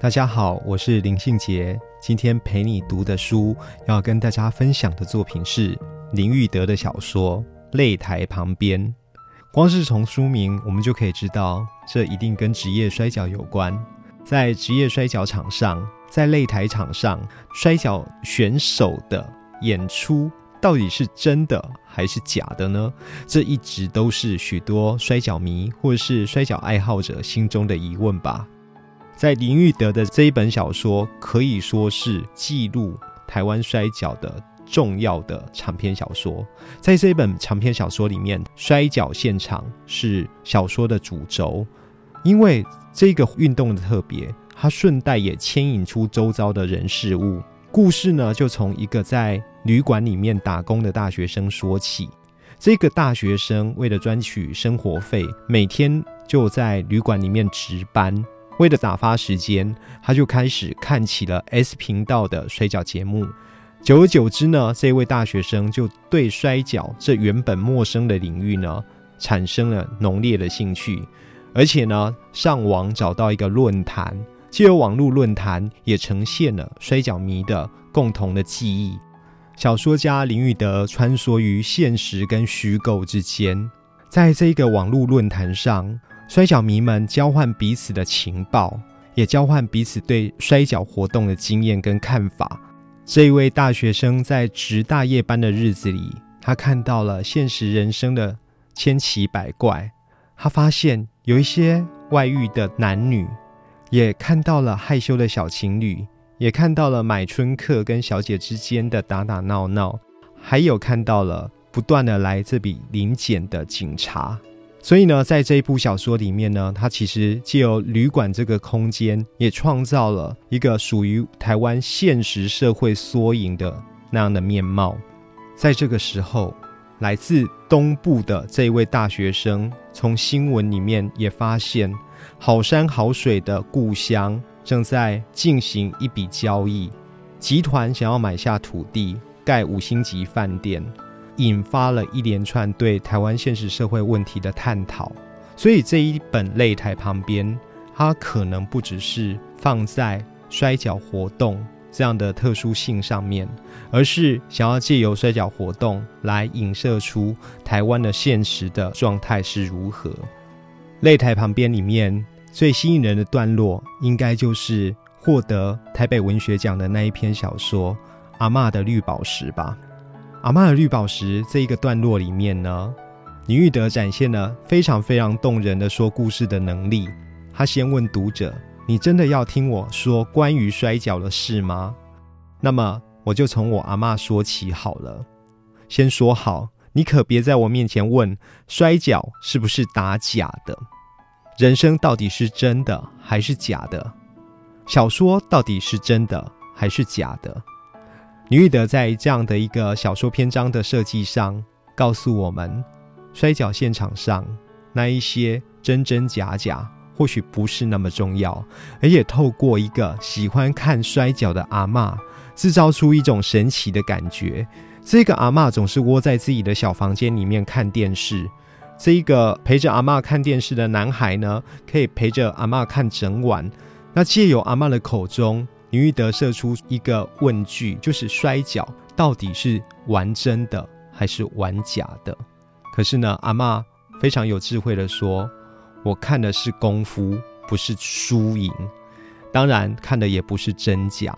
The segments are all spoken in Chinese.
大家好，我是林信杰。今天陪你读的书，要跟大家分享的作品是林玉德的小说《擂台旁边》。光是从书名，我们就可以知道，这一定跟职业摔跤有关。在职业摔跤场上。在擂台场上，摔跤选手的演出到底是真的还是假的呢？这一直都是许多摔跤迷或是摔跤爱好者心中的疑问吧。在林玉德的这一本小说，可以说是记录台湾摔跤的重要的长篇小说。在这一本长篇小说里面，摔跤现场是小说的主轴，因为这个运动的特别。它顺带也牵引出周遭的人事物。故事呢，就从一个在旅馆里面打工的大学生说起。这个大学生为了赚取生活费，每天就在旅馆里面值班。为了打发时间，他就开始看起了 S 频道的摔跤节目。久而久之呢，这位大学生就对摔跤这原本陌生的领域呢，产生了浓烈的兴趣。而且呢，上网找到一个论坛。借由网络论坛，也呈现了摔跤迷的共同的记忆。小说家林玉德穿梭于现实跟虚构之间，在这个网络论坛上，摔跤迷们交换彼此的情报，也交换彼此对摔跤活动的经验跟看法。这一位大学生在值大夜班的日子里，他看到了现实人生的千奇百怪。他发现有一些外遇的男女。也看到了害羞的小情侣，也看到了买春客跟小姐之间的打打闹闹，还有看到了不断的来这笔临检的警察。所以呢，在这一部小说里面呢，它其实借由旅馆这个空间，也创造了一个属于台湾现实社会缩影的那样的面貌。在这个时候，来自东部的这一位大学生，从新闻里面也发现。好山好水的故乡正在进行一笔交易，集团想要买下土地盖五星级饭店，引发了一连串对台湾现实社会问题的探讨。所以这一本擂台旁边，它可能不只是放在摔跤活动这样的特殊性上面，而是想要借由摔跤活动来影射出台湾的现实的状态是如何。擂台旁边里面最吸引人的段落，应该就是获得台北文学奖的那一篇小说《阿嬷的绿宝石》吧。《阿妈的绿宝石》这一个段落里面呢，李玉德展现了非常非常动人的说故事的能力。他先问读者：“你真的要听我说关于摔跤的事吗？”那么我就从我阿妈说起好了。先说好。你可别在我面前问摔跤是不是打假的，人生到底是真的还是假的，小说到底是真的还是假的。李玉德在这样的一个小说篇章的设计上，告诉我们，摔跤现场上那一些真真假假，或许不是那么重要，而且透过一个喜欢看摔跤的阿嬷，制造出一种神奇的感觉。这个阿妈总是窝在自己的小房间里面看电视。这一个陪着阿妈看电视的男孩呢，可以陪着阿妈看整晚。那借由阿妈的口中，林玉德射出一个问句，就是摔跤到底是玩真的还是玩假的？可是呢，阿妈非常有智慧的说：“我看的是功夫，不是输赢。当然，看的也不是真假。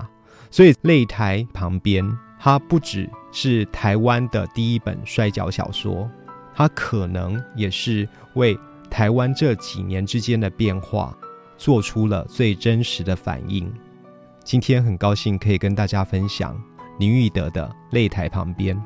所以擂台旁边。”它不只是台湾的第一本摔跤小说，它可能也是为台湾这几年之间的变化做出了最真实的反应。今天很高兴可以跟大家分享林玉德的《擂台旁边》。